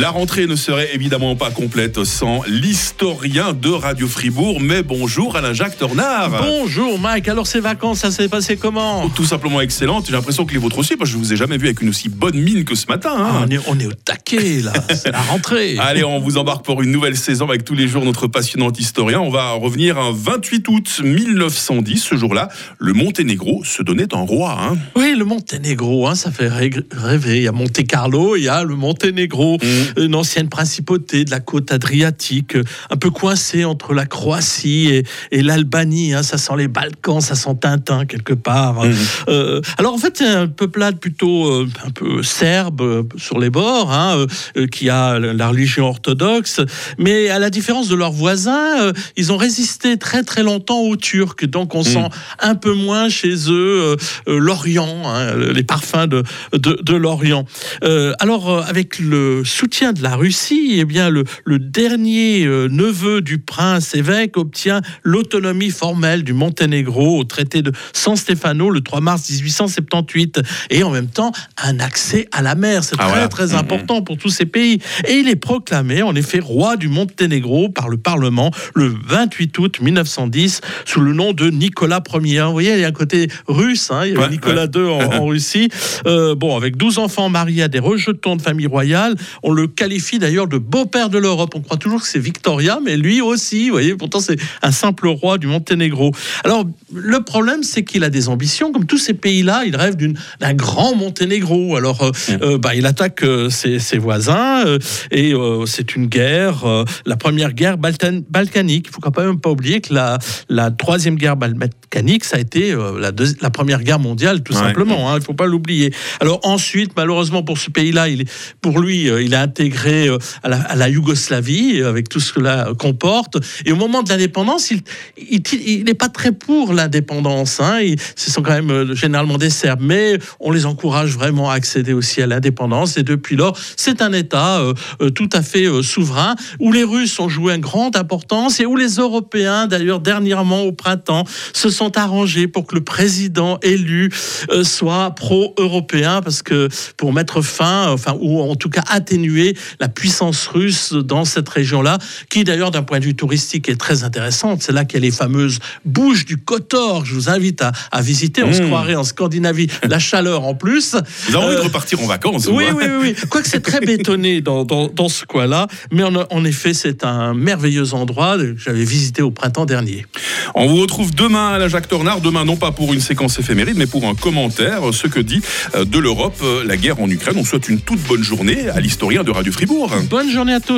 La rentrée ne serait évidemment pas complète sans l'historien de Radio Fribourg. Mais bonjour Alain-Jacques Tornard. Bonjour Mike, alors ces vacances, ça s'est passé comment? Tout simplement excellente. J'ai l'impression que les vôtres aussi, parce que je vous ai jamais vu avec une aussi bonne mine que ce matin. hein. Ah, on, est, on est au taquet là, c'est la rentrée. Allez, on vous embarque pour une nouvelle saison avec tous les jours notre passionnant historien. On va revenir un 28 août 1910. Ce jour-là, le Monténégro se donnait un roi. hein. Oui, le Monténégro, hein, ça fait rêver. Il y a Monte Carlo, il y a le Monténégro, une ancienne principauté de la côte adriatique, un peu coincée entre la Croatie et, et l'Albanie. hein. ça sent les Balkans, ça sent Tintin quelque part. Euh, alors en fait, c'est un peuplade plutôt euh, un peu serbe euh, sur les bords, hein, qui a la religion orthodoxe, mais à la différence de leurs voisins, ils ont résisté très très longtemps aux Turcs, donc on sent un peu moins chez eux l'Orient, hein, les parfums de, de, de l'Orient. Alors avec le soutien de la Russie, eh bien le, le dernier euh, neveu du prince évêque obtient l'autonomie formelle du Monténégro au traité de San Stefano le 3 mars 1878 et en même temps un accès à la mer. C'est Ah, très voilà. très Mhm. important pour tous ces pays. Et il est proclamé en effet roi du Monténégro par le Parlement le 28 août 1910 sous le nom de Nicolas Ier. Vous voyez, il y a un côté russe, hein, il y avait Ouais, Nicolas II en, en Russie. Euh, bon, avec 12 enfants mariés à des rejetons de famille royale, on le qualifie d'ailleurs de beau-père de l'Europe. On croit toujours que c'est Victoria, mais lui aussi, vous voyez, pourtant c'est un simple roi du Monténégro. Alors, le problème, c'est qu'il a des ambitions, comme tous ces pays-là, il rêve d'une- d'un grand Monténégro. Alors, euh, euh, bah, il attaque euh, ses, ses voisins, euh, et c'est une guerre, la première guerre baltan- balkanique. Il faut quand même pas oublier que la, la troisième guerre balkanique, ça a été la, la première guerre mondiale, tout Ouais. simplement. hein, il faut pas l'oublier. Alors ensuite, malheureusement pour ce pays-là, il est, pour lui, il est intégré euh, à la, Yougoslavie euh, avec tout ce que cela comporte. Et au moment de l'indépendance, il n'est pas très pour l'indépendance. Hein, ce sont quand même euh, généralement des Serbes, mais on les encourage vraiment à accéder aussi à l'indépendance. Et depuis lors, c'est un État tout à fait souverain où les Russes ont joué une grande importance et où les Européens, d'ailleurs dernièrement au printemps, se sont arrangés pour que le président élu soit pro-européen parce que pour mettre fin, enfin ou en tout cas atténuer la puissance russe dans cette région-là, qui d'ailleurs d'un point de vue touristique est très intéressante. C'est là qu'il y a les fameuses bouches du Kotor. Je vous invite à, à visiter. On se Mmh. croirait en Scandinavie, la chaleur en plus. Vous avez envie de Euh, repartir en vacances oui, hein oui, oui, oui. Quoique c'est très bétonné dans, dans, dans ce coin-là, mais en, en effet, c'est un merveilleux endroit que j'avais visité au printemps dernier. On vous retrouve demain à la Jacques Tornard. Demain, non pas pour une séquence éphéméride, mais pour un commentaire, ce que dit euh, de l'Europe euh, la guerre en Ukraine. On souhaite une toute bonne journée à l'historien de Radio Fribourg. Bonne journée à tous.